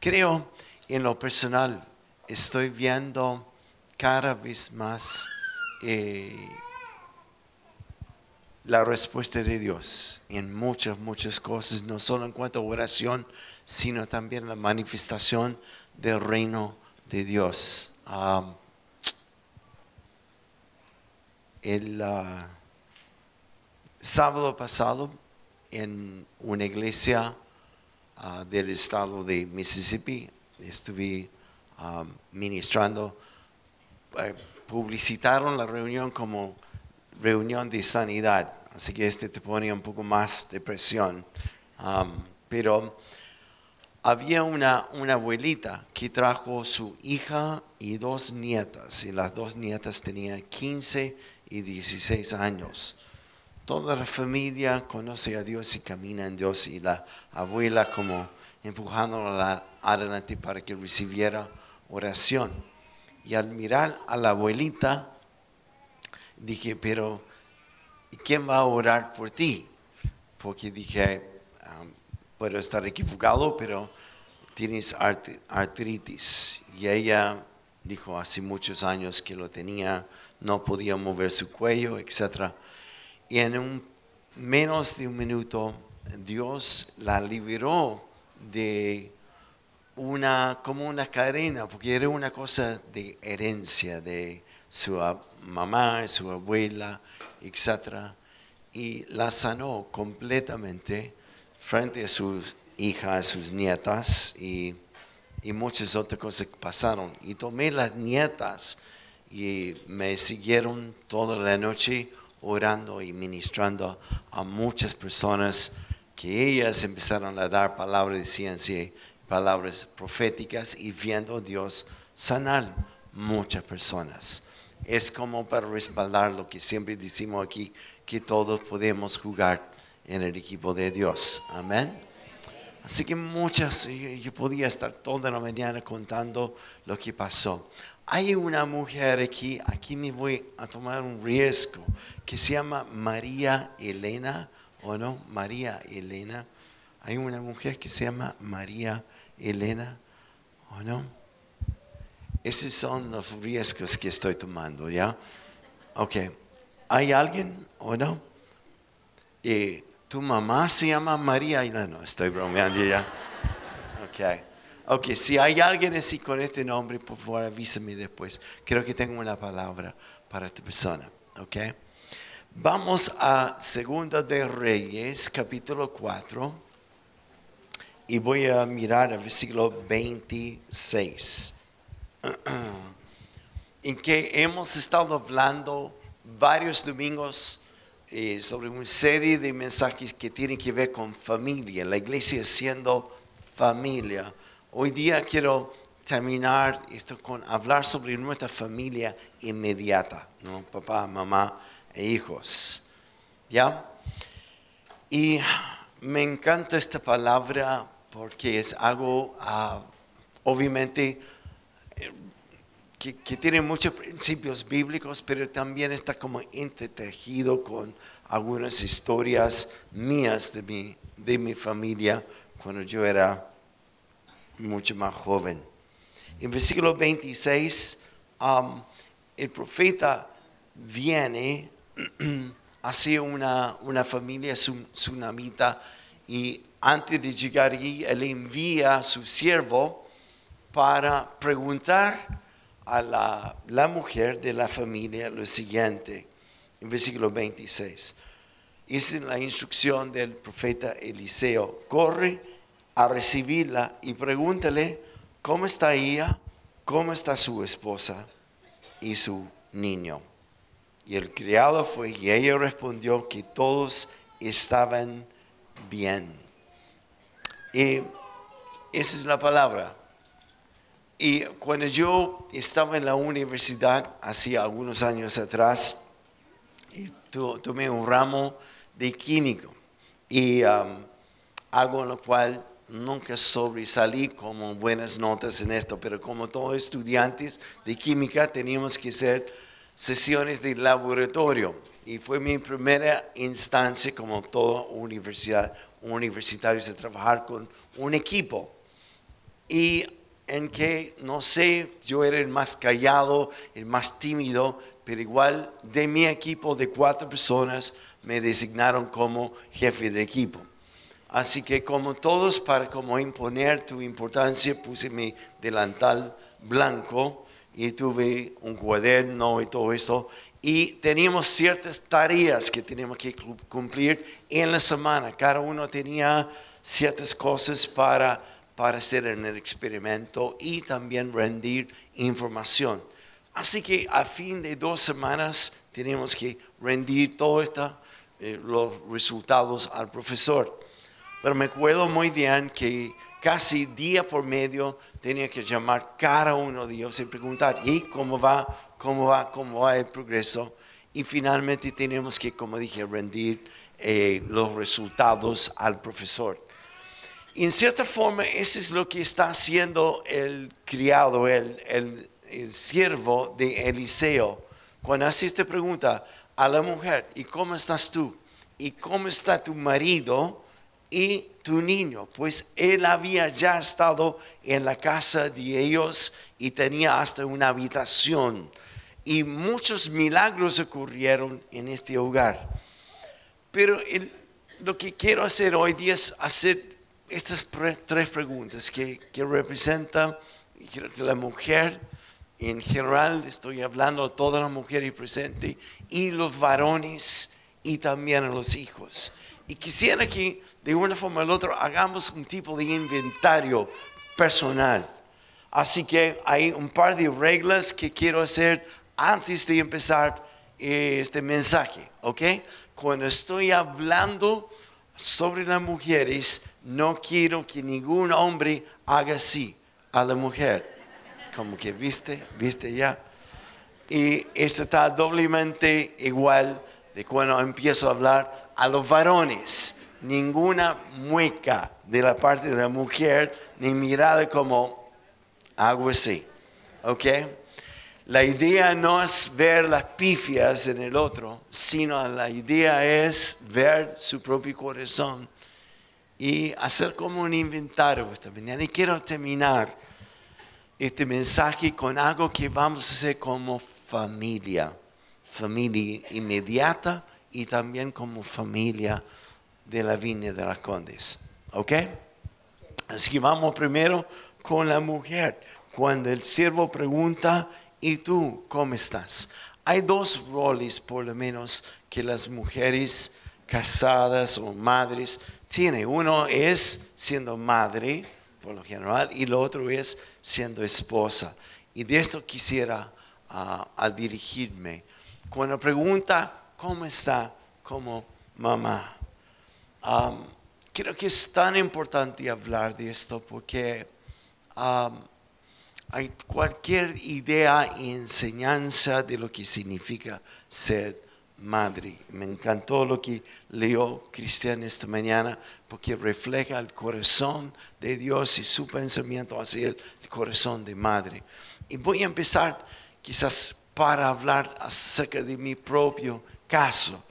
creo en lo personal, estoy viendo cada vez más eh, la respuesta de Dios en muchas, muchas cosas, no solo en cuanto a oración, sino también la manifestación del reino de Dios. El uh, sábado pasado en una iglesia uh, del estado de Mississippi estuve um, ministrando, eh, publicitaron la reunión como reunión de sanidad, así que este te pone un poco más de presión. Pero había una, una abuelita que trajo su hija y dos nietas, y las dos nietas tenían 15 y 16 años. Toda la familia conoce a Dios y camina en Dios, y la abuela como empujándola adelante para que recibiera oración. Y al mirar a la abuelita, dije, pero ¿quién va a orar por ti? Porque dije, um, puedo estar equivocado, pero tienes artritis. Y ella dijo hace muchos años que lo tenía, no podía mover su cuello, etc. Y en un, menos de un minuto, Dios la liberó de una, como una cadena, porque era una cosa de herencia de su mamá, su abuela, etc. Y la sanó completamente frente a sus hijas, a sus nietas y, y muchas otras cosas que pasaron. Y tomé las nietas y me siguieron toda la noche orando y ministrando a muchas personas que ellas empezaron a dar palabras de ciencia, palabras proféticas y viendo a Dios sanar muchas personas. Es como para respaldar lo que siempre decimos aquí, que todos podemos jugar en el equipo de Dios. Amén. Así que muchas, yo podía estar toda la mañana contando lo que pasó. Hay una mujer aquí, aquí me voy a tomar un riesgo, que se llama María Elena ¿o no? María Elena. Hay una mujer que se llama María Elena, ¿o no? Esos son los riesgos que estoy tomando, ¿ya? Ok. ¿Hay alguien o no? ¿Y tu mamá se llama María Elena? No, estoy bromeando ya. Ok. Ok, si hay alguien así con este nombre, por favor avísame después. Creo que tengo una palabra para esta persona. Ok. Vamos a Segunda de Reyes, capítulo 4, y voy a mirar el versículo 26, en que hemos estado hablando varios domingos eh, sobre una serie de mensajes que tienen que ver con familia, la iglesia siendo familia. Hoy día quiero terminar esto con hablar sobre nuestra familia inmediata, ¿no? papá, mamá e hijos. ¿Ya? Y me encanta esta palabra porque es algo, ah, obviamente, eh, que, tiene muchos principios bíblicos, pero también está como entretejido con algunas historias mías de mi, de mi familia cuando yo era mucho más joven. En versículo 26, el profeta viene hacia una, una familia tsunamita y antes de llegar allí, él envía a su siervo para preguntar a la, la mujer de la familia lo siguiente, en versículo 26. Es la instrucción del profeta Eliseo, corre a recibirla y pregúntale cómo está ella, cómo está su esposa y su niño. Y el criado fue y ella respondió que todos estaban bien. Y esa es la palabra. Y cuando yo estaba en la universidad, hacía algunos años atrás, tomé un ramo de químico y um, algo en lo cual nunca sobresalí como buenas notas en esto, pero como todos estudiantes de química teníamos que ser sesiones de laboratorio y fue mi primera instancia como todo universidad, universitario de trabajar con un equipo. y en que, no sé, yo era el más callado, el más tímido, pero igual de mi equipo de cuatro personas me designaron como jefe de equipo. Así que como todos, para como imponer tu importancia, puse mi delantal blanco y tuve un cuaderno y todo eso. Y teníamos ciertas tareas que teníamos que cumplir en la semana. Cada uno tenía ciertas cosas para, para hacer en el experimento y también rendir información. Así que a fin de dos semanas tenemos que rendir todos eh, los resultados al profesor. Pero me acuerdo muy bien que casi día por medio tenía que llamar cada uno de ellos y preguntar, ¿y cómo va? ¿Cómo va? ¿Cómo va el progreso? Y finalmente tenemos que, como dije, rendir eh, los resultados al profesor. en cierta forma, eso es lo que está haciendo el criado, el, el el siervo de Eliseo, cuando hace esta pregunta a la mujer, ¿y cómo estás tú? ¿Y cómo está tu marido y tu niño? Pues él había ya estado en la casa de ellos y tenía hasta una habitación. Y muchos milagros ocurrieron en este hogar. Pero lo que quiero hacer hoy día es hacer estas tres preguntas que, que representan que la mujer en general estoy hablando a todas las mujeres presentes y los varones y también a los hijos. Y quisiera que de una forma u otra hagamos un tipo de inventario personal. Así que hay un par de reglas que quiero hacer antes de empezar este mensaje, ¿ok? Cuando estoy hablando sobre las mujeres, no quiero que ningún hombre haga así a la mujer como que viste, viste ya. Y esto está doblemente igual de cuando empiezo a hablar a los varones. Ninguna mueca de la parte de la mujer, ni mirada como algo así. ¿Ok? La idea no es ver las pifias en el otro, sino la idea es ver su propio corazón y hacer como un inventario esta mañana. Y quiero terminar este mensaje con algo que vamos a hacer como familia, familia inmediata y también como familia de la viña de las Condes. ¿Ok? Así que vamos primero con la mujer. Cuando el siervo pregunta, ¿y tú cómo estás? Hay dos roles, por lo menos, que las mujeres casadas o madres tienen. Uno es siendo madre, por lo general, y lo otro es siendo esposa. Y de esto quisiera uh, dirigirme. Cuando pregunta, ¿cómo está como mamá? Creo que es tan importante hablar de esto porque um, hay cualquier idea y enseñanza de lo que significa ser madre. Me encantó lo que leyó Cristian esta mañana porque refleja el corazón de Dios y su pensamiento hacia el corazón de madre. Y voy a empezar quizás para hablar acerca de mi propio caso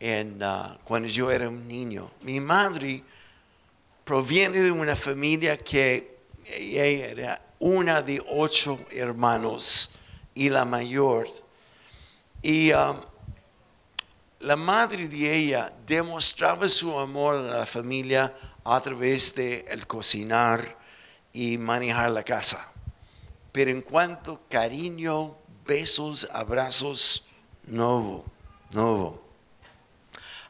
en, uh, cuando yo era un niño. Mi madre proviene de una familia que ella era una de ocho hermanos y la mayor. Y um, la madre de ella demostraba su amor a la familia a través de el cocinar y manejar la casa. Pero en cuanto cariño, besos, abrazos, no hubo, no hubo.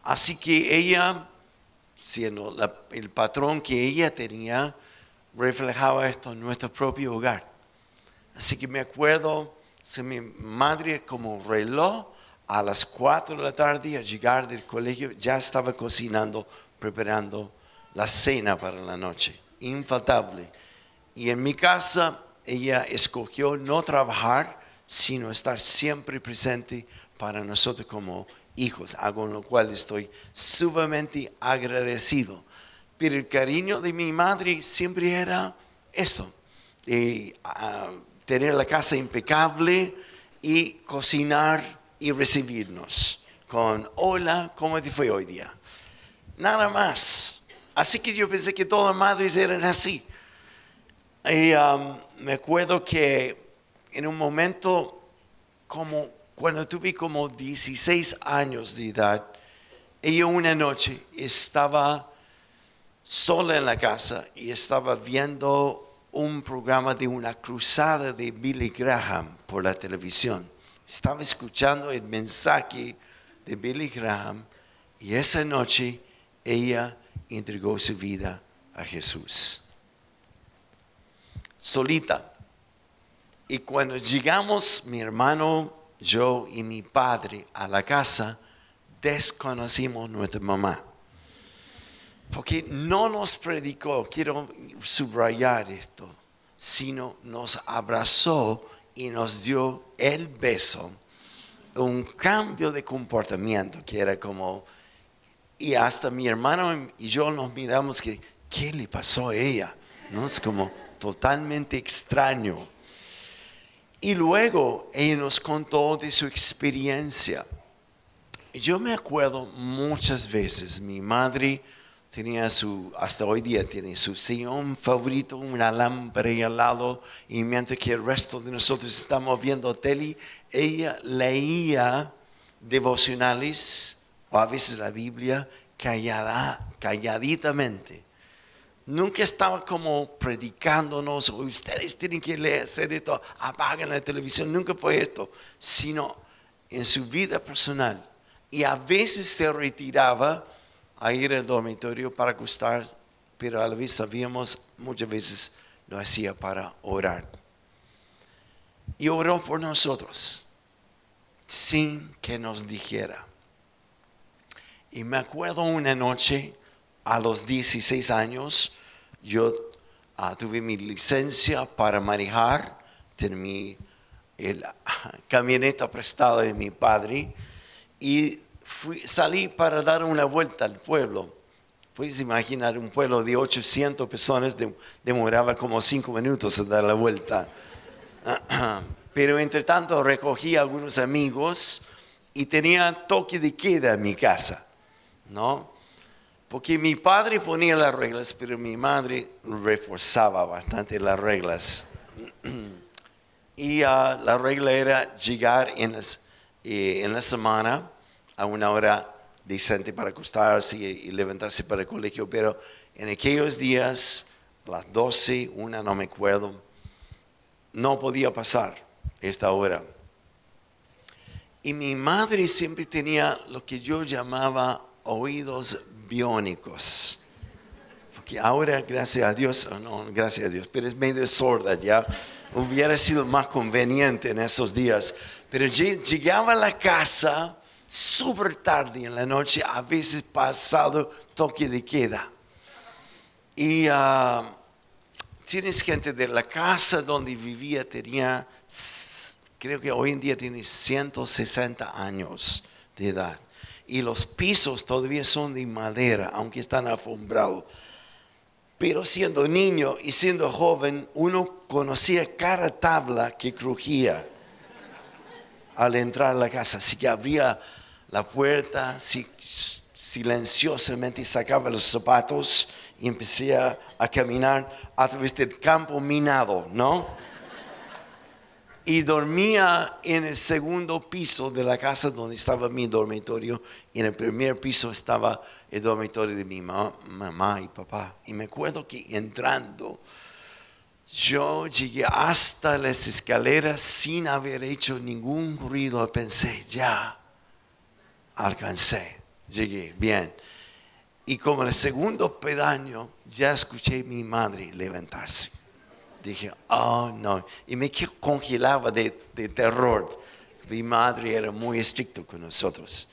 Así que ella, siendo el patrón que ella tenía, reflejaba esto en nuestro propio hogar. Así que me acuerdo, de mi madre como reloj, a las 4 de la tarde, al llegar del colegio, ya estaba cocinando, preparando la cena para la noche. Infaltable. Y en mi casa, ella escogió no trabajar, sino estar siempre presente para nosotros como hijos, algo en lo cual estoy sumamente agradecido. Pero el cariño de mi madre siempre era eso, de, ah, tener la casa impecable y cocinar y recibirnos con hola, ¿cómo te fue hoy día? Nada más. Así que yo pensé que todas las madres eran así. Y me acuerdo que en un momento, como cuando tuve como 16 años de edad, ella una noche estaba sola en la casa y estaba viendo un programa de una cruzada de Billy Graham por la televisión. Estaba escuchando el mensaje de Billy Graham y esa noche ella entregó su vida a Jesús solita. Y cuando llegamos, mi hermano, yo y mi padre a la casa, desconocimos nuestra mamá. Porque no nos predicó, quiero subrayar esto, sino nos abrazó y nos dio el beso. Un cambio de comportamiento que era como, y hasta mi hermano y yo nos miramos que, ¿qué le pasó a ella? ¿No? Es como, totalmente extraño. Y luego ella nos contó de su experiencia. Yo me acuerdo muchas veces, mi madre tenía su, hasta hoy día tiene su sillón favorito, una lámpara al lado, y mientras que el resto de nosotros estamos viendo tele, ella leía devocionales o a veces la Biblia callada, calladitamente. Nunca estaba como predicándonos, ustedes tienen que leer, hacer esto, apagan la televisión, nunca fue esto, sino en su vida personal. Y a veces se retiraba a ir al dormitorio para acostar, pero a la vez sabíamos, muchas veces lo hacía para orar. Y oró por nosotros, sin que nos dijera. Y me acuerdo una noche, a los 16 años yo ah, tuve mi licencia para manejar, tenía mi el, camioneta prestada de mi padre y fui, salí para dar una vuelta al pueblo. Puedes imaginar un pueblo de 800 personas, demoraba como 5 minutos a dar la vuelta. Pero entre tanto recogí a algunos amigos y tenía toque de queda en mi casa, ¿no? Porque mi padre ponía las reglas, pero mi madre reforzaba bastante las reglas. y ah, la regla era llegar en, eh, en la semana a una hora decente para acostarse y, levantarse para el colegio, pero en aquellos días, las 12, una no me acuerdo, no podía pasar esta hora. Y mi madre siempre tenía lo que yo llamaba oídos biónicos. Porque ahora, gracias a Dios, no, gracias a Dios, pero es medio sorda ya. Hubiera sido más conveniente en esos días. Pero llegaba a la casa súper tarde en la noche, a veces pasado toque de queda. Y ah, tienes gente de la casa donde vivía, tenía, creo que hoy en día tiene 160 años de edad y los pisos todavía son de madera, aunque están afombrados. Pero siendo niño y siendo joven, uno conocía cada tabla que crujía al entrar a la casa. Así que abría la puerta silenciosamente sacaba los zapatos y empecé a caminar a través del campo minado, ¿no? Y dormía en el segundo piso de la casa donde estaba mi dormitorio. Y en el primer piso estaba el dormitorio de mi mamá y papá. Y me acuerdo que entrando, yo llegué hasta las escaleras sin haber hecho ningún ruido. Pensé, ya, alcancé, llegué, bien. Y como en el segundo pedaño, ya escuché a mi madre levantarse dije, oh no, y me congelaba de, terror. Mi madre era muy estricta con nosotros.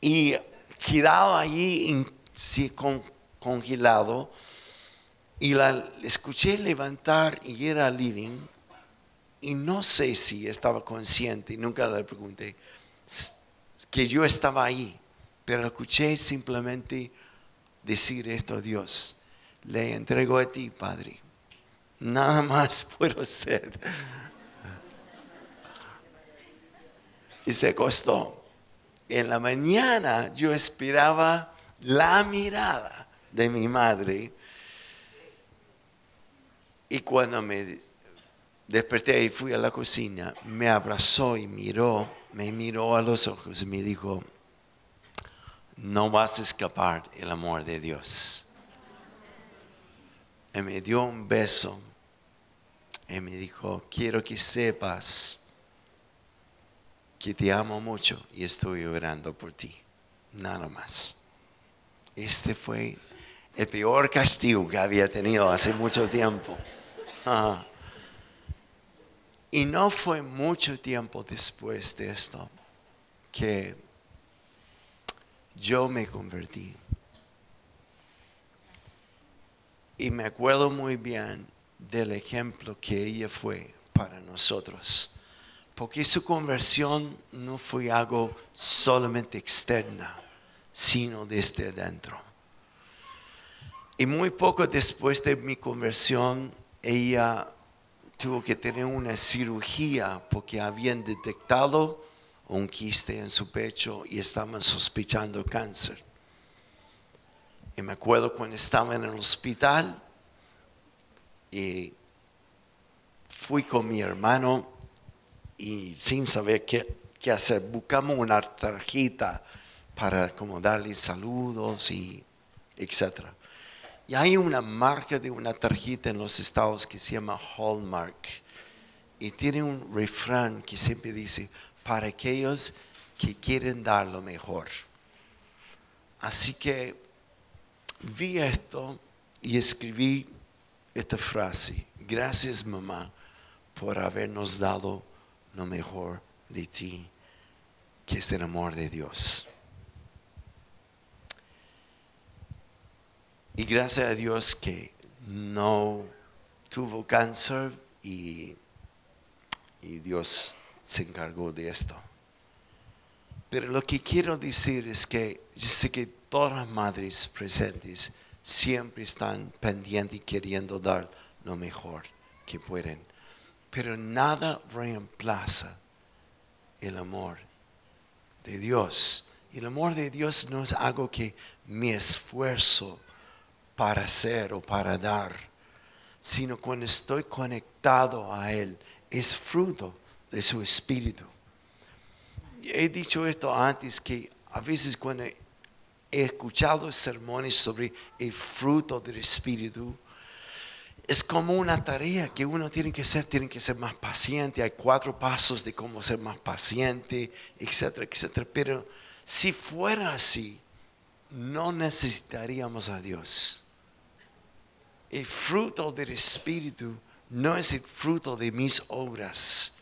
Y quedaba allí congelado y la escuché levantar y era living. Y no sé si estaba consciente, nunca le pregunté, que yo estaba ahí, pero escuché simplemente decir esto a Dios, le entrego a ti, Padre nada más puedo ser. Y se costó. En la mañana yo esperaba la mirada de mi madre Y cuando me desperté y fui a la cocina, me abrazó y miró, me miró a los ojos y me dijo, no vas a escapar el amor de Dios. Y me dio un beso y me dijo, quiero que sepas que te amo mucho y estoy orando por ti. Nada más. Este fue el peor castigo que había tenido hace mucho tiempo. Y no fue mucho tiempo después de esto que yo me convertí. Y me acuerdo muy bien del ejemplo que ella fue para nosotros. Porque su conversión no fue algo solamente externa, sino desde adentro. Y muy poco después de mi conversión, ella tuvo que tener una cirugía porque habían detectado un quiste en su pecho y estaban sospechando cáncer. Y me acuerdo cuando estaba en el hospital y fui con mi hermano y sin saber qué, qué hacer, buscamos una tarjeta para como darle saludos y etcétera. Y hay una marca de una tarjeta en los estados que se llama Hallmark. Y tiene un refrán que siempre dice, para aquellos que quieren dar lo mejor. Así que vi esto y escribí esta frase. Gracias mamá por habernos dado lo mejor de ti, que es el amor de Dios. Y gracias a Dios que no tuvo cáncer y, y Dios se encargó de esto. Pero lo que quiero decir es que yo sé que todas las madres presentes siempre están pendientes y queriendo dar lo mejor que pueden. Pero nada reemplaza el amor de Dios. El amor de Dios no es algo que me esfuerzo para hacer o para dar, sino cuando estoy conectado a Él, es fruto de su espíritu. He dicho esto antes que a veces cuando he escuchado sermones sobre el fruto del espíritu, es como una tarea que uno tiene que hacer, tiene que ser más paciente. Hay cuatro pasos de cómo ser más paciente, etcétera, etcétera. Pero si fuera así, no necesitaríamos a Dios el fruto del Espíritu no es el fruto de mis obras,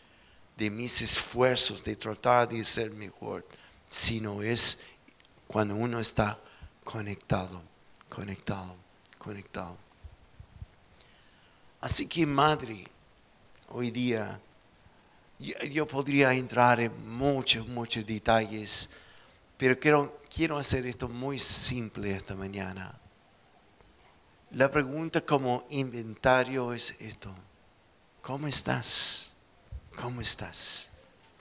de mis esfuerzos, de tratar de ser mejor, sino es cuando uno está conectado, conectado, conectado. Así que madre, hoy día yo, podría entrar en muchos, muchos detalles, pero quiero, quiero hacer esto muy simple esta mañana. La pregunta como inventario es esto. ¿Cómo estás? ¿Cómo estás?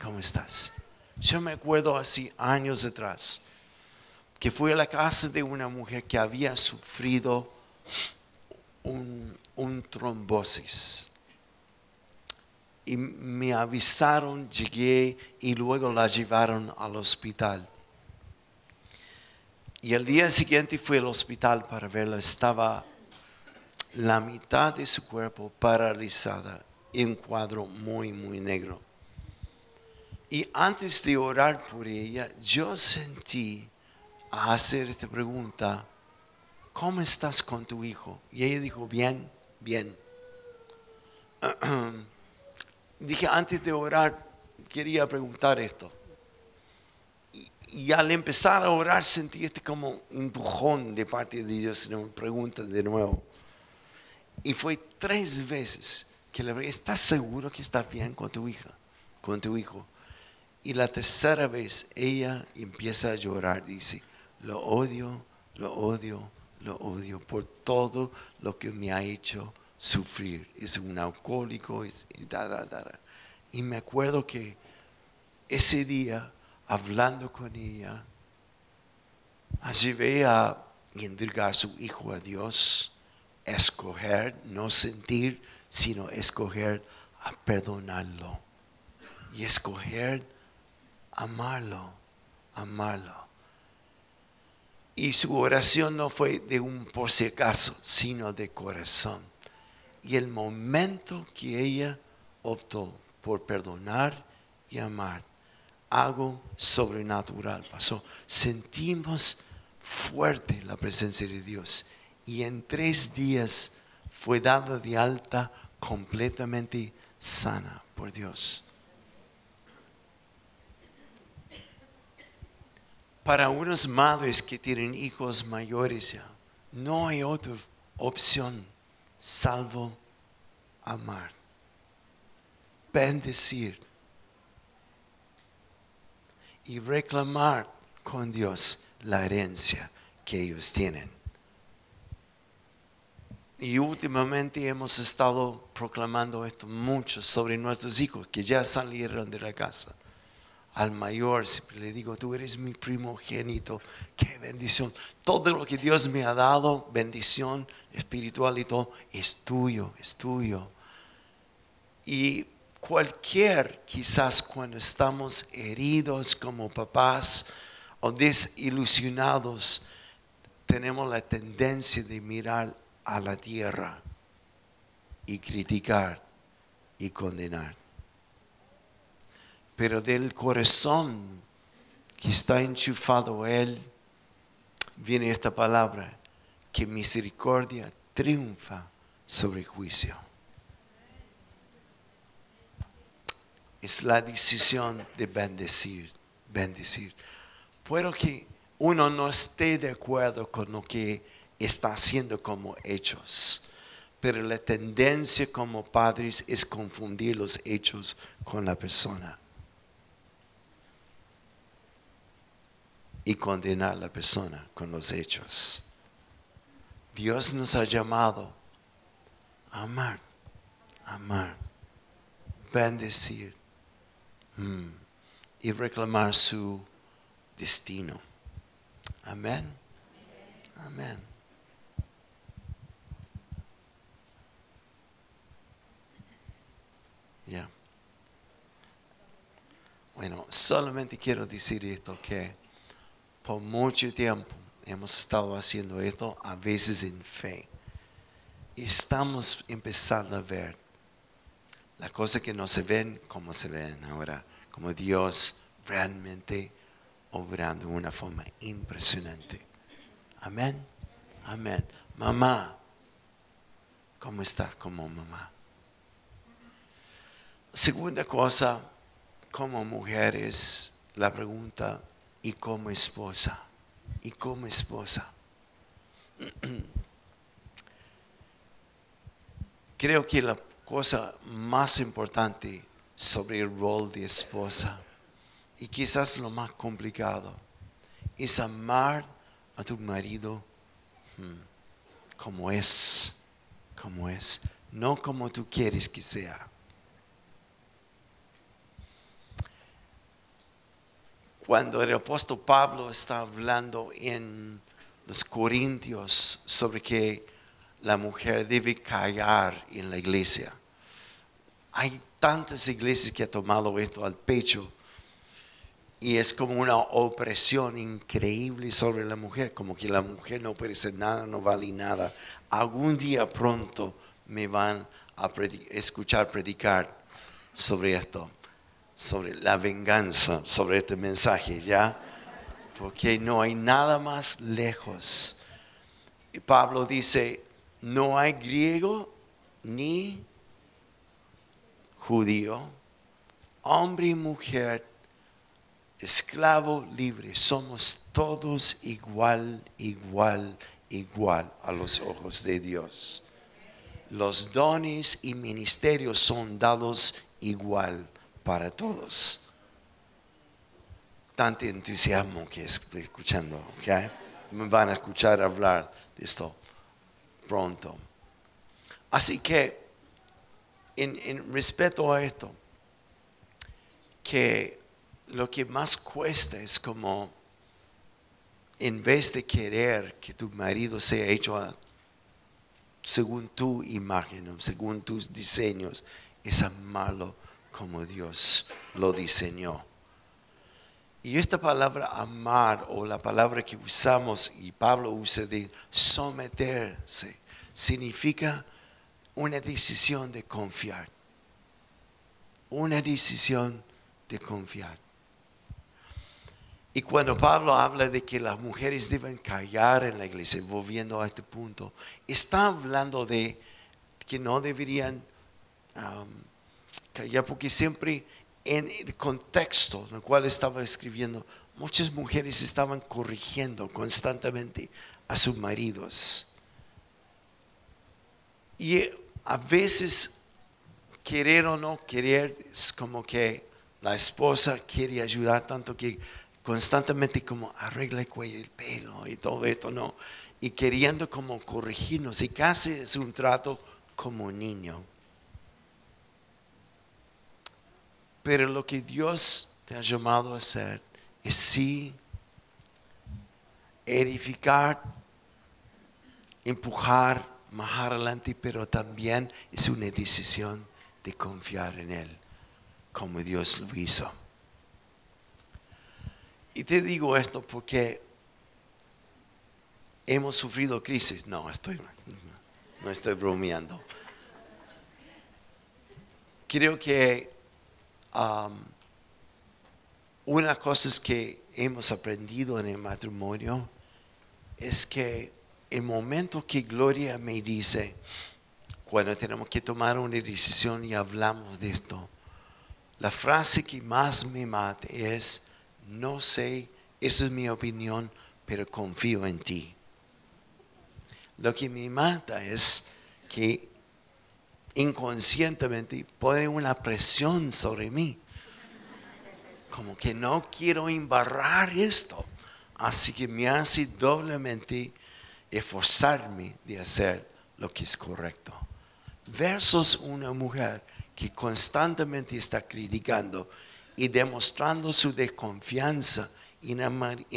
¿Cómo estás? Yo me acuerdo así años atrás que fui a la casa de una mujer que había sufrido un, un trombosis. Y me avisaron, llegué y luego la llevaron al hospital. Y el día siguiente fui al hospital para verla. Estaba la mitad de su cuerpo paralizada en cuadro muy, muy negro. Y antes de orar por ella, yo sentí a hacer esta pregunta, ¿cómo estás con tu hijo? Y ella dijo, bien, bien. Dije, antes de orar, quería preguntar esto. Y, al empezar a orar sentí este como empujón de parte de Dios, me pregunta de nuevo. Y fue tres veces que le dije, ¿estás seguro que estás bien con tu hija, con tu hijo? Y la tercera vez ella empieza a llorar, dice, lo odio, lo odio, lo odio por todo lo que me ha hecho sufrir. Es un alcohólico, y, y me acuerdo que ese día, hablando con ella, llevé a entregar a su hijo a Dios escoger, no sentir, sino escoger a perdonarlo. Y escoger amarlo, amarlo. Y su oración no fue de un por si acaso, sino de corazón. Y el momento que ella optó por perdonar y amar, algo sobrenatural pasó. Sentimos fuerte la presencia de Dios. Y en tres días fue dada de alta completamente sana por Dios. Para unas madres que tienen hijos mayores ya, no hay otra opción salvo amar, bendecir y reclamar con Dios la herencia que ellos tienen. Y últimamente hemos estado proclamando esto mucho sobre nuestros hijos que ya salieron de la casa. Al mayor siempre le digo, tú eres mi primogénito, qué bendición. Todo lo que Dios me ha dado, bendición espiritual y todo, es tuyo, es tuyo. Y cualquier, quizás cuando estamos heridos como papás o desilusionados, tenemos la tendencia de mirar a la tierra y criticar y condenar. Pero del corazón que está enchufado Él, viene esta palabra, que misericordia triunfa sobre juicio. Es la decisión de bendecir, bendecir. Puedo que uno no esté de acuerdo con lo que está haciendo como hechos. Pero la tendencia como padres es confundir los hechos con la persona. Y condenar a la persona con los hechos. Dios nos ha llamado a amar, amar, bendecir mm, y reclamar su destino. Amén. Amén. Ya. Bueno, solamente quiero decir esto que por mucho tiempo hemos estado haciendo esto, a veces en fe. Y estamos empezando a ver las cosas que no se ven como se ven ahora, como Dios realmente obrando de una forma impresionante. Amén. Amén. Mamá, ¿cómo estás como mamá? Segunda cosa, como mujeres, la pregunta, ¿y como esposa? ¿Y como esposa? Creo que la cosa más importante sobre el rol de esposa, y quizás lo más complicado, es amar a tu marido hmm, como es, como es, no como tú quieres que sea. Cuando el apóstol Pablo está hablando en los Corintios sobre que la mujer debe callar en la iglesia. Hay tantas iglesias que han tomado esto al pecho y es como una opresión increíble sobre la mujer, como que la mujer no puede ser nada, no vale nada. Algún día pronto me van a escuchar predicar sobre esto sobre la venganza, sobre este mensaje, ¿ya? Porque no hay nada más lejos. Y Pablo dice, no hay griego ni judío, hombre y mujer, esclavo libre, somos todos igual, igual, igual a los ojos de Dios. Los dones y ministerios son dados igual para todos. Tanto entusiasmo que estoy escuchando, Me van a escuchar hablar de esto pronto. Así que, en, en respeto a esto, que lo que más cuesta es como, en vez de querer que tu marido sea hecho según tu imagen, según tus diseños, es amarlo como Dios lo diseñó. Y esta palabra amar o la palabra que usamos y Pablo usa de someterse significa una decisión de confiar. Una decisión de confiar. Y cuando Pablo habla de que las mujeres deben callar en la iglesia, volviendo a este punto, está hablando de que no deberían um, callar porque siempre en el contexto en el cual estaba escribiendo, muchas mujeres estaban corrigiendo constantemente a sus maridos. Y a veces, querer o no querer, es como que la esposa quiere ayudar tanto que constantemente como arregla el cuello, el pelo y todo esto, ¿no? Y queriendo como corregirnos y casi es un trato como niño. Pero lo que Dios te ha llamado a hacer es sí edificar, empujar más adelante, pero también es una decisión de confiar en Él, como Dios lo hizo. Y te digo esto porque hemos sufrido crisis. No, estoy, no estoy bromeando. Creo que una cosa que hemos aprendido en el matrimonio es que el momento que Gloria me dice, cuando tenemos que tomar una decisión y hablamos de esto, la frase que más me mata es, no sé, esa es mi opinión, pero confío en ti. Lo que me mata es que inconscientemente pone una presión sobre mí. Como que no quiero embarrar esto. Así que me hace doblemente esforzarme de hacer lo que es correcto. Versus una mujer que constantemente está criticando y demostrando su desconfianza en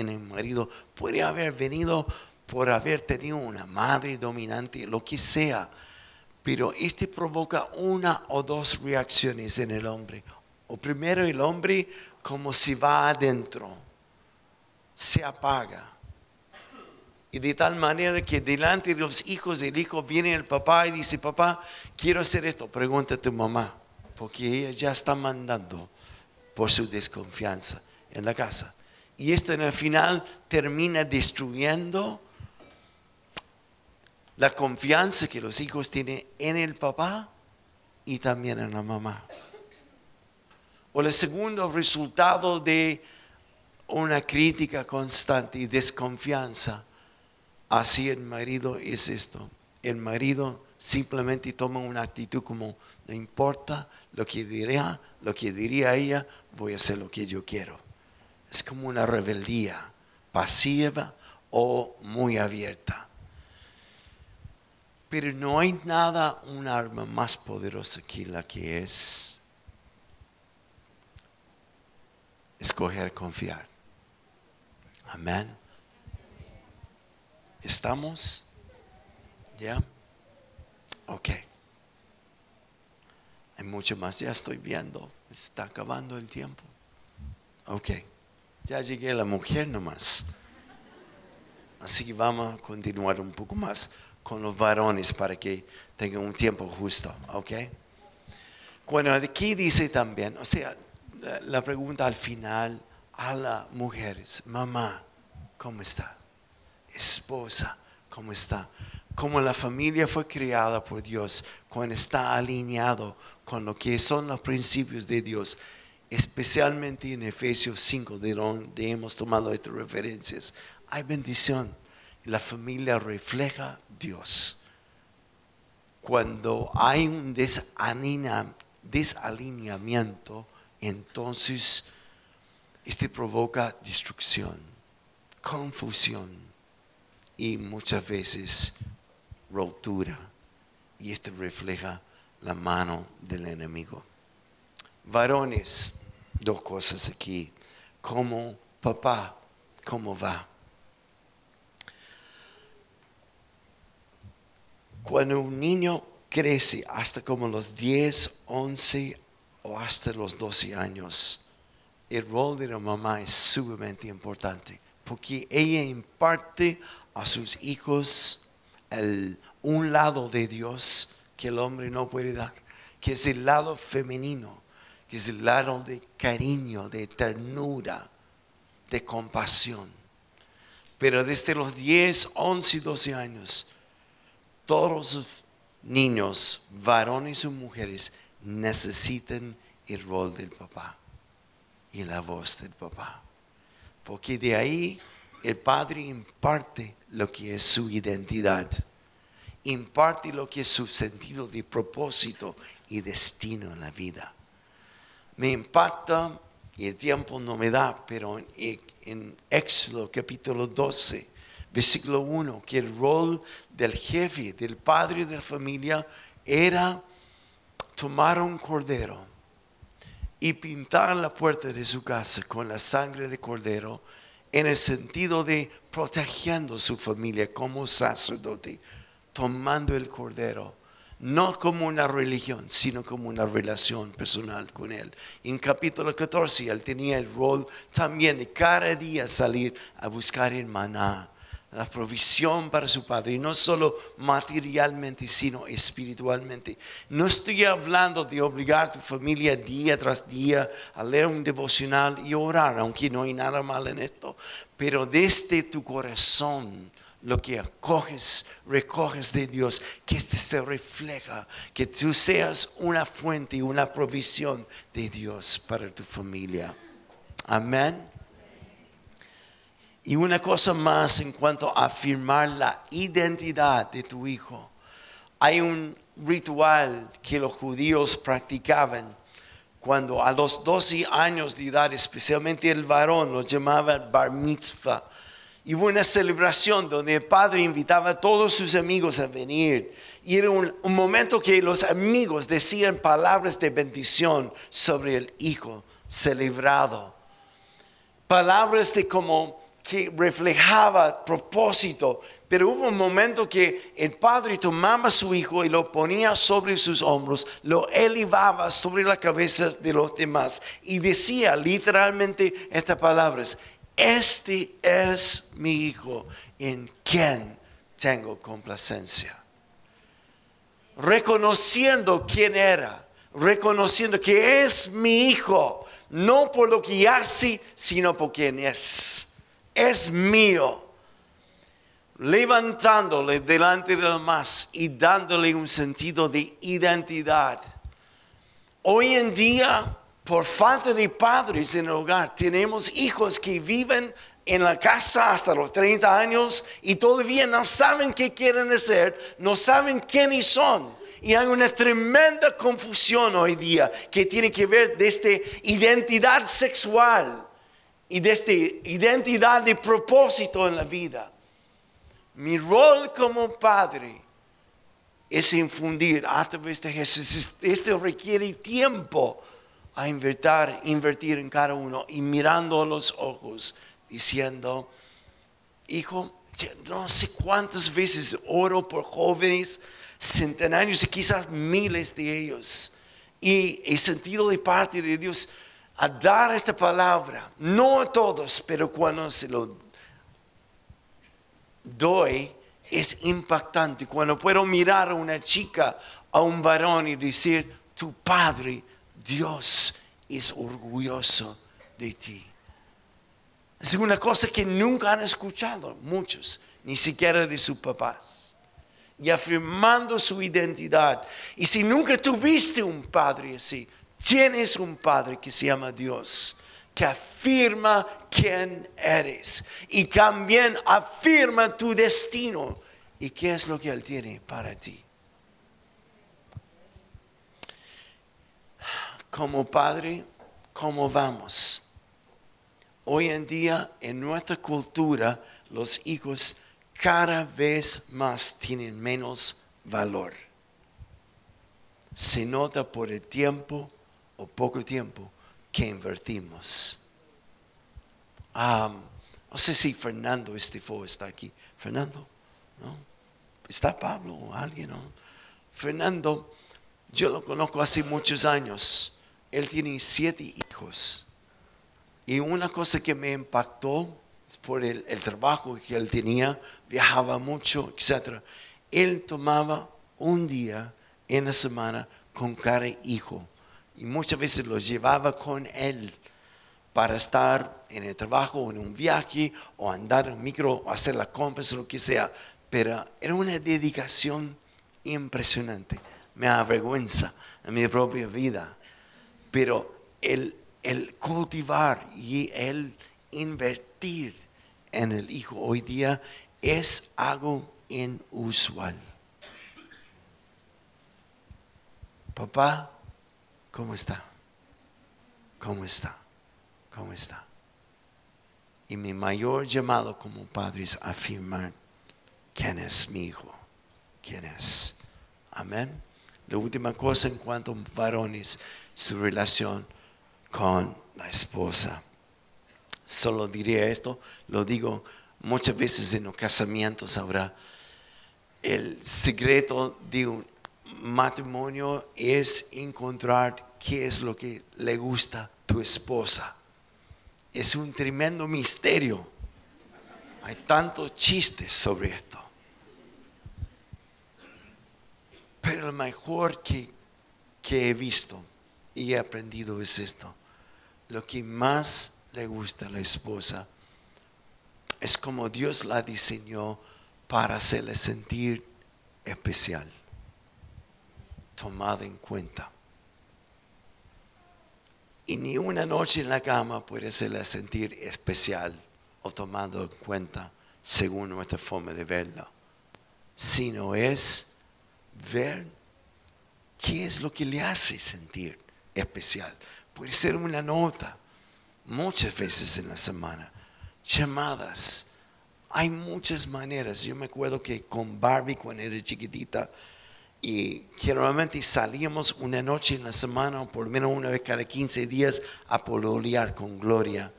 el marido. Puede haber venido por haber tenido una madre dominante, lo que sea pero este provoca una o dos reacciones en el hombre. O primero el hombre como si va adentro, se apaga. Y de tal manera que delante de los hijos del hijo viene el papá y dice, papá, quiero hacer esto, pregunta a tu mamá, porque ella ya está mandando por su desconfianza en la casa. Y esto en el final termina destruyendo la confianza que los hijos tienen en el papá y también en la mamá. O el segundo resultado de una crítica constante y desconfianza hacia el marido es esto. El marido simplemente toma una actitud como, no importa lo que diría, lo que diría ella, voy a hacer lo que yo quiero. Es como una rebeldía pasiva o muy abierta. Pero no hay nada, un arma más poderosa que la que es escoger confiar. Amén. ¿Estamos? ¿Ya? Ok. Hay mucho más, ya estoy viendo. Está acabando el tiempo. Ok. Ya llegué a la mujer nomás. Así que vamos a continuar un poco más con los varones para que tengan un tiempo justo, ¿ok? Bueno, aquí dice también, o sea, la pregunta al final a las mujeres, mamá, ¿cómo está? Esposa, ¿cómo está? Como la familia fue creada por Dios, cuando está alineado con lo que son los principios de Dios, especialmente en Efesios 5, de donde hemos tomado estas referencias, hay bendición la familia refleja Dios. Cuando hay un desalineamiento, entonces este provoca destrucción, confusión y muchas veces rotura. Y esto refleja la mano del enemigo. Varones, dos cosas aquí. Como papá, ¿cómo va? Cuando un niño crece hasta como los 10, 11 o hasta los 12 años, el rol de la mamá es sumamente importante porque ella imparte a sus hijos un lado de Dios que el hombre no puede dar, que es el lado femenino, que es el lado de cariño, de ternura, de compasión. Pero desde los 10, 11 y 12 años, todos los niños, varones o mujeres, necesitan el rol del papá y la voz del papá. Porque de ahí el padre imparte lo que es su identidad, imparte lo que es su sentido de propósito y destino en la vida. Me impacta, y el tiempo no me da, pero en, en Éxodo capítulo 12, versículo 1, que el rol del jefe, del padre de la familia, era tomar un cordero y pintar la puerta de su casa con la sangre de cordero en el sentido de protegiendo su familia como sacerdote, tomando el cordero, no como una religión, sino como una relación personal con Él. En capítulo 14, Él tenía el rol también de cada día salir a buscar el maná la provisión para su padre, y no solo materialmente, sino espiritualmente. No estoy hablando de obligar a tu familia día tras día a leer un devocional y orar, aunque no hay nada mal en esto, pero desde tu corazón lo que acoges, recoges de Dios, que este se refleja, que tú seas una fuente y una provisión de Dios para tu familia. Amén. Y una cosa más en cuanto a afirmar la identidad de tu hijo. Hay un ritual que los judíos practicaban cuando a los 12 años de edad, especialmente el varón, lo llamaban bar mitzvah. Y hubo una celebración donde el padre invitaba a todos sus amigos a venir. Y era un, un momento que los amigos decían palabras de bendición sobre el hijo celebrado. Palabras de como que reflejaba propósito, pero hubo un momento que el padre tomaba a su hijo y lo ponía sobre sus hombros, lo elevaba sobre la cabeza de los demás y decía literalmente estas palabras, este es mi hijo en quien tengo complacencia. Reconociendo quién era, reconociendo que es mi hijo, no por lo que hace, sino por quien es es mío, levantándole delante de los demás y dándole un sentido de identidad. Hoy en día, por falta de padres en el hogar, tenemos hijos que viven en la casa hasta los 30 años y todavía no saben qué quieren hacer, no saben quiénes son. Y hay una tremenda confusión hoy día que tiene que ver desde identidad sexual y de esta identidad de propósito en la vida. Mi rol como padre es infundir a través de Jesús. Esto requiere tiempo a invertir, invertir en cada uno y mirando a los ojos, diciendo, hijo, no sé cuántas veces oro por jóvenes, centenarios y quizás miles de ellos. Y he sentido de parte de Dios, a dar esta palabra, no a todos, pero cuando se lo doy, es impactante. Cuando puedo mirar a una chica, a un varón y decir, tu padre, Dios, es orgulloso de ti. Es una cosa que nunca han escuchado muchos, ni siquiera de sus papás. Y afirmando su identidad. Y si nunca tuviste un padre así, Tienes un Padre que se llama Dios, que afirma quién eres y también afirma tu destino y qué es lo que Él tiene para ti. Como Padre, ¿cómo vamos? Hoy en día en nuestra cultura los hijos cada vez más tienen menos valor. Se nota por el tiempo o poco tiempo que invertimos. no sé si Fernando Estifo está aquí. Fernando, ¿no? está Pablo o alguien, ¿no? Fernando, yo lo conozco hace muchos años. Él tiene siete hijos. Y una cosa que me impactó es por el, el trabajo que él tenía, viajaba mucho, etc. Él tomaba un día en la semana con cada hijo. Y muchas veces los llevaba con él para estar en el trabajo o en un viaje o andar en micro o hacer las compras o lo que sea. Pero era una dedicación impresionante. Me avergüenza en mi propia vida. Pero el, el cultivar y el invertir en el hijo hoy día es algo inusual. Papá, ¿cómo está? ¿Cómo está? ¿Cómo está? Y mi mayor llamado como padre es afirmar quién es mi hijo, quién es. Amén. La última cosa en cuanto a varones, su relación con la esposa. Solo diré esto, lo digo muchas veces en los casamientos ahora. El secreto de un matrimonio es encontrar qué es lo que le gusta a tu esposa es un tremendo misterio. Hay tantos chistes sobre esto. Pero lo mejor que, que he visto y he aprendido es esto. Lo que más le gusta a la esposa es como Dios la diseñó para hacerle sentir especial, tomada en cuenta. Y ni una noche en la cama puede hacerla sentir especial o tomando en cuenta según nuestra forma de verla, sino es ver qué es lo que le hace sentir especial. Puede ser una nota, muchas veces en la semana, llamadas. Hay muchas maneras. Yo me acuerdo que con Barbie cuando era chiquitita, y generalmente salíamos una noche en la semana, o por lo menos una vez cada 15 días, a pololear con Gloria.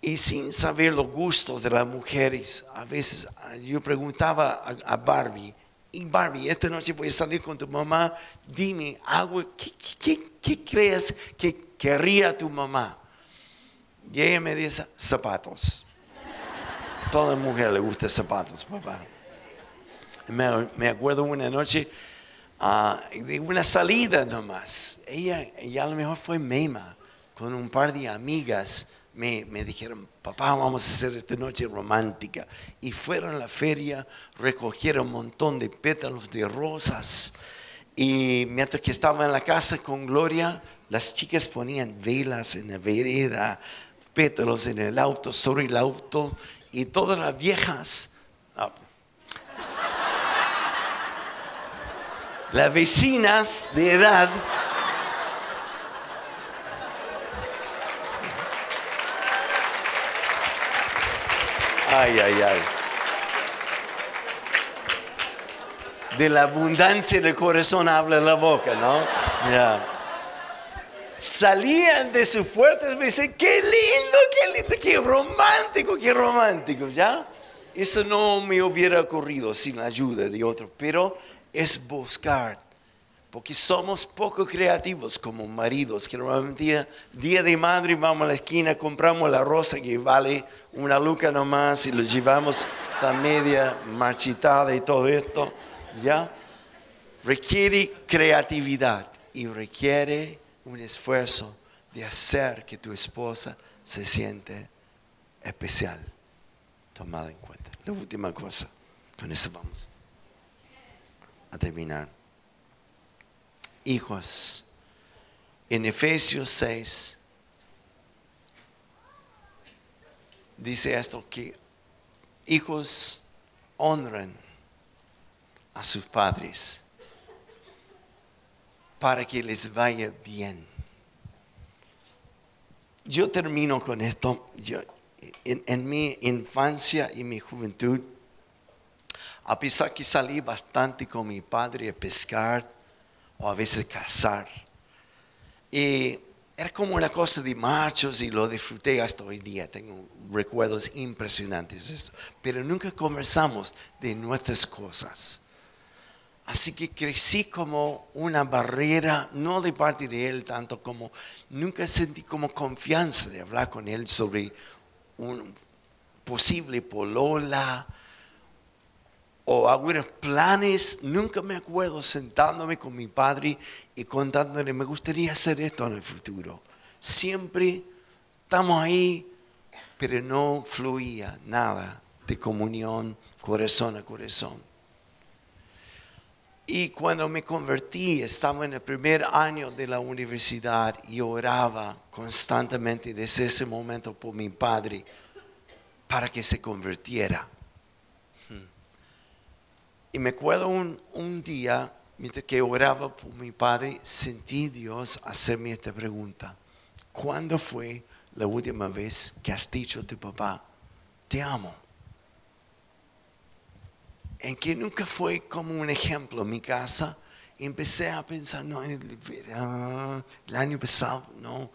Y sin saber los gustos de las mujeres, a veces ah, yo preguntaba a, Barbie, y Barbie, esta noche voy a salir con tu mamá, dime algo, ¿qué, crees que querría tu mamá? Y ella me dice, zapatos. Toda mujer le gusta zapatos, papá. Me, me acuerdo una noche Ah, de una salida nomás. Ella, ella a lo mejor fue Mema, con un par de amigas. Me, me, dijeron, papá, vamos a hacer esta noche romántica. Y fueron a la feria, recogieron un montón de pétalos de rosas. Y mientras que estaba en la casa con Gloria, las chicas ponían velas en la vereda, pétalos en el auto, sobre el auto. Y todas las viejas, ah, las vecinas de edad Ay, ay, ay. De la abundancia del corazón habla la boca, ¿no? Ya. Salían de sus puertas y me dicen, qué lindo, qué lindo, qué romántico, qué romántico, ¿ya? Eso no me hubiera ocurrido sin la ayuda de otros, pero es buscar. Porque somos poco creativos como maridos, que normalmente día, día de madre vamos a la esquina, compramos la rosa que vale una luca nomás y lo llevamos la media marchitada y todo esto, ¿ya? Requiere creatividad y requiere un esfuerzo de hacer que tu esposa se siente especial, tomada en cuenta. La última cosa, con eso vamos a terminar. Hijos, en Efesios 6 dice esto que hijos honran a sus padres para que les vaya bien. Yo termino con esto. Yo, en mi infancia y mi juventud, a pesar que salí bastante con mi padre a pescar o a veces cazar. Y era como una cosa de machos y lo disfruté hasta hoy día. Tengo recuerdos impresionantes de esto. Pero nunca conversamos de nuestras cosas. Así que crecí como una barrera, no de parte de él tanto como nunca sentí como confianza de hablar con él sobre un posible polola o algunos planes. Nunca me acuerdo sentándome con mi padre y contándole, me gustaría hacer esto en el futuro. Siempre estamos ahí, pero no fluía nada de comunión corazón a corazón. Y cuando me convertí, estaba en el primer año de la universidad y oraba constantemente desde ese momento por mi padre para que se convirtiera. Y me acuerdo un, un día, mientras que oraba por mi padre, sentí Dios hacerme esta pregunta. ¿Cuándo fue la última vez que has dicho a tu papá, te amo? en que nunca fue como un ejemplo en mi casa. empecé a pensar, no, el, año pasado, no.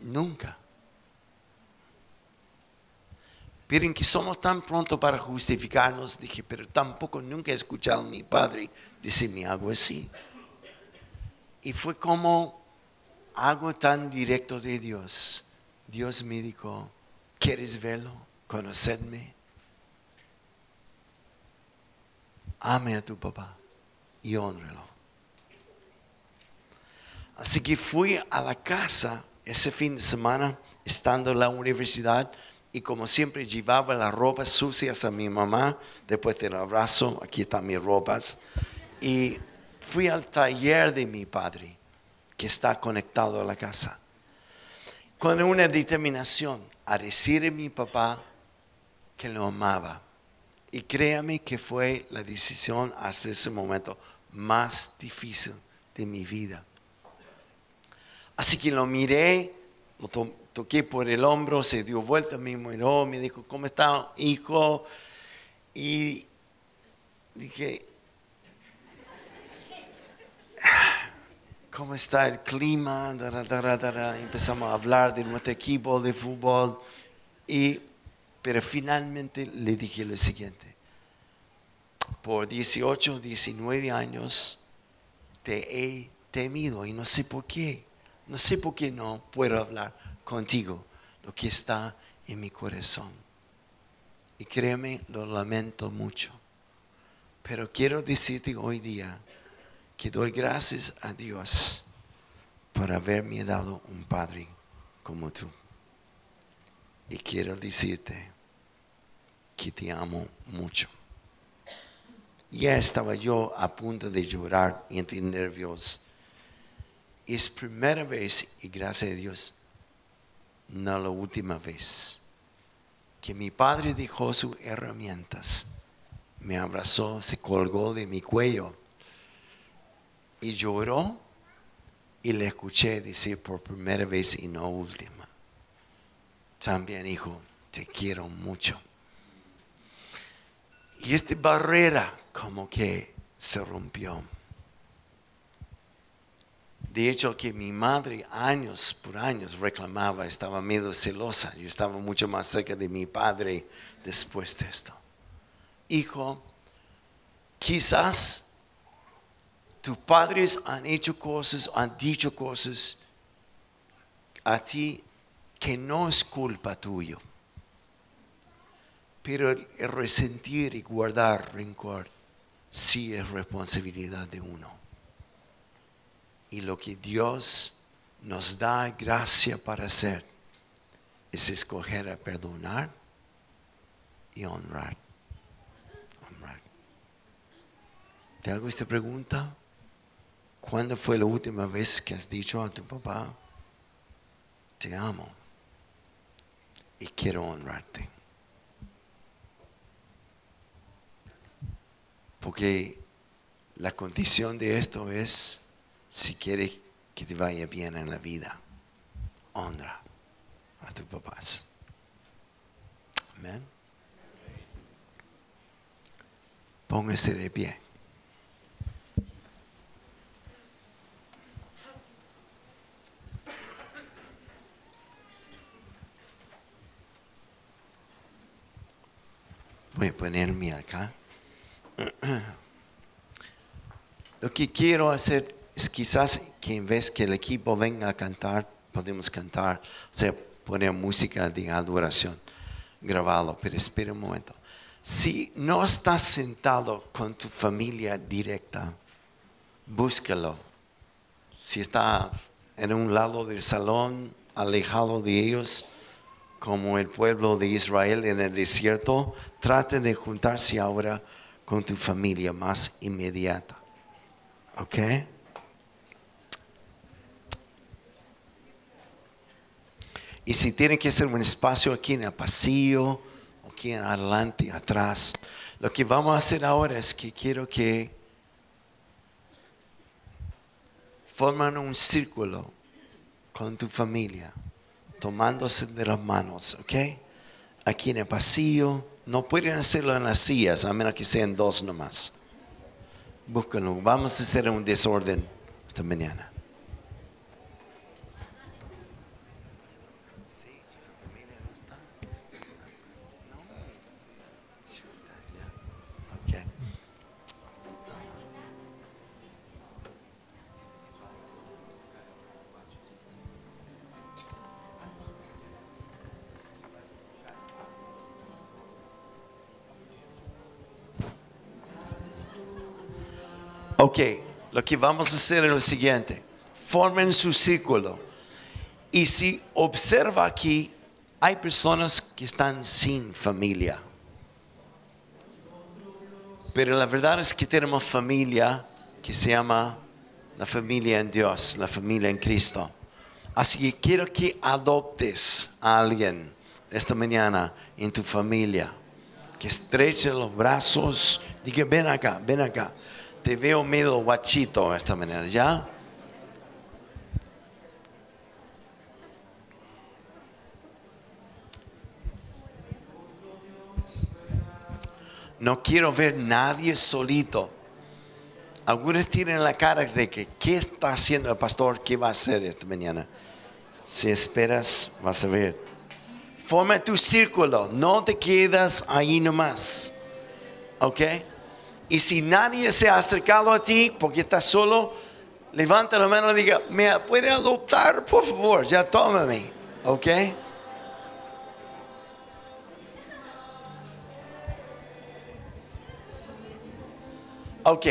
nunca. Miren que somos tan pronto para justificarnos, dije, pero tampoco nunca he escuchado a mi padre decirme algo así. Y fue como algo tan directo de Dios. Dios me dijo, ¿Quieres verlo? Conocerme. Ame a tu papá y honrelo. Así que fui a la casa ese fin de semana, estando en la universidad, y como siempre llevaba las ropas sucias a mi mamá, después del abrazo, aquí están mis ropas, y fui al taller de mi padre, que está conectado a la casa, con una determinación a decir a mi papá que lo amaba. Y créame que fue la decisión hasta ese momento más difícil de mi vida. Así que lo miré, lo toqué por el hombro, se dio vuelta, me miró, me dijo, ¿cómo está, hijo? Y dije, cómo está el clima, empezamos a hablar de nuestro equipo de fútbol, y, pero finalmente le dije lo siguiente, por 18, 19 años te he temido y no sé por qué, no sé por qué no puedo hablar contigo lo que está en mi corazón. Y créeme, lo lamento mucho. Pero quiero decirte hoy día, que doy gracias a Dios por haberme dado un padre como tú. Y quiero decirte que te amo mucho. Ya estaba yo a punto de llorar entre nervios. Es primera vez, y gracias a Dios, no la última vez, que mi padre dejó sus herramientas, me abrazó, se colgó de mi cuello y lloró y le escuché decir por primera vez y no última. También, hijo, te quiero mucho. Y esta barrera como que se rompió. De hecho, que mi madre años por años reclamaba, estaba medio celosa. Yo estaba mucho más cerca de mi padre después de esto. Hijo, quizás tus padres han hecho cosas, han dicho cosas a ti que no es culpa tuya. Pero el, resentir y guardar rencor sí es responsabilidad de uno. Y lo que Dios nos da gracia para hacer es escoger a perdonar y honrar. honrar. ¿Te hago esta pregunta? ¿Cuándo fue la última vez que has dicho a tu papá, te amo y quiero honrarte? Porque la condición de esto es, si quieres que te vaya bien en la vida, honra a tus papás. Amén. Póngase de pie. Voy a ponerme acá. Lo que quiero hacer es quizás que en vez que el equipo venga a cantar, podemos cantar, o sea, poner música de adoración grabado, pero espera un momento. Si no estás sentado con tu familia directa, búscalo. Si está en un lado del salón, alejado de ellos, como el pueblo de Israel en el desierto, trate de juntarse ahora con tu familia más inmediata. ¿Ok? Y si tiene que ser un espacio aquí en el pasillo, aquí en adelante, atrás, lo que vamos a hacer ahora es que quiero que forman un círculo con tu familia, tomándose de las manos, ¿ok? Aquí en el pasillo, no pueden hacerlo en las sillas, a menos que sean dos nomás. Búsquenlo, vamos a hacer un desorden esta mañana. Ok, lo que vamos a hacer es lo siguiente. Formen su círculo. Y si observa aquí, hay personas que están sin familia. Pero la verdad es que tenemos familia que se llama la familia en Dios, la familia en Cristo. Así que quiero que adoptes a alguien esta mañana en tu familia. Que estreche los brazos. Diga, ven acá, ven acá. Te veo medio guachito esta mañana, ¿ya? No quiero ver nadie solito. Algunos tienen la cara de que, ¿qué está haciendo el pastor? ¿Qué va a hacer esta mañana? Si esperas, vas a ver. Forma tu círculo, no te quedas ahí nomás. ¿Ok? Y si nadie se ha acercado a ti porque estás solo, levanta la mano y diga, ¿me puede adoptar, por favor? Ya tómame. ¿Ok? Ok.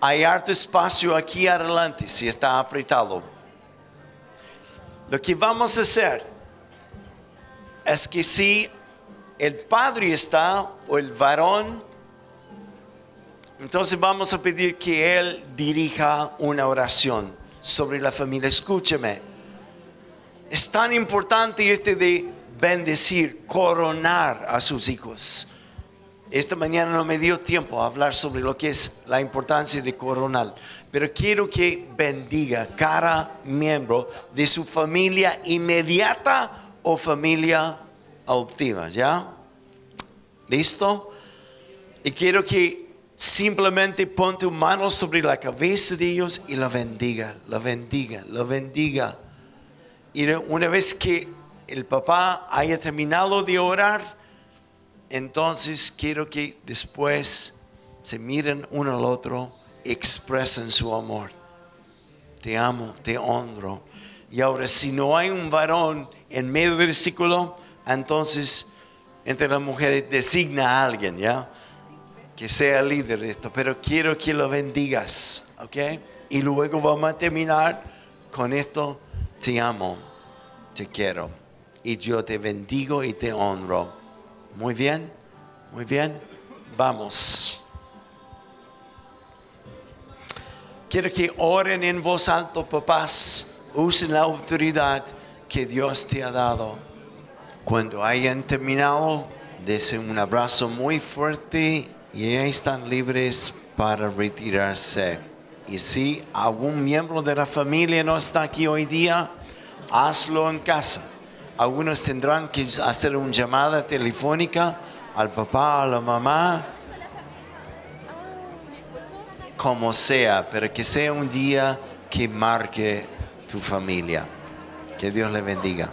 Hay harto espacio aquí adelante si está apretado. Lo que vamos a hacer es que si el padre está o el varón, entonces vamos a pedir que él dirija una oración sobre la familia. Escúcheme. Es tan importante este de bendecir, coronar a sus hijos. Esta mañana no me dio tiempo a hablar sobre lo que es la importancia de coronar, pero quiero que bendiga cada miembro de su familia inmediata o familia adoptiva, ¿ya? ¿Listo? Y quiero que simplemente pon tu mano sobre la cabeza de ellos y la bendiga, la bendiga, la bendiga. Y una vez que el papá haya terminado de orar, entonces quiero que después se miren uno al otro, expresen su amor. Te amo, te honro. Y ahora si no hay un varón en medio del círculo, entonces entre las mujeres designa a alguien, ¿ya? Que sea líder de esto. Pero quiero que lo bendigas, ¿ok? Y luego vamos a terminar con esto. Te amo, te quiero. Y yo te bendigo y te honro. Muy bien, muy bien. Vamos. Quiero que oren en voz alta, papás. Usen la autoridad que Dios te ha dado. Cuando hayan terminado, desen un abrazo muy fuerte y están libres para retirarse. Y si algún miembro de la familia no está aquí hoy día, hazlo en casa. Algunos tendrán que hacer una llamada telefónica al papá, a la mamá, como sea, pero que sea un día que marque tu familia. Que Dios le bendiga.